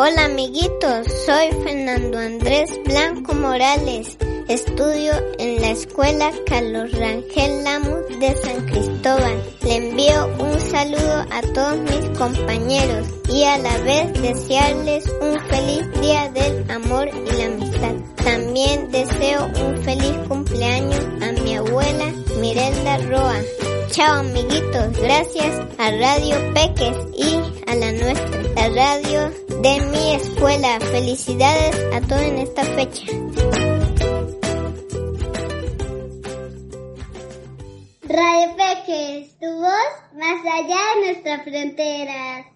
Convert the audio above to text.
Hola amiguitos, soy Fernando Andrés Blanco Morales. Estudio en la escuela Carlos Rangel Lamus de San Cristóbal. Le envío un saludo a todos mis compañeros y a la vez desearles un feliz día del amor y la amistad. También deseo un feliz cumpleaños a mi abuela Mirelda Roa. Chao amiguitos, gracias a Radio Peques y a la nuestra, la radio de mi escuela. Felicidades a todos en esta fecha. Radio Peques, tu voz más allá de nuestras fronteras.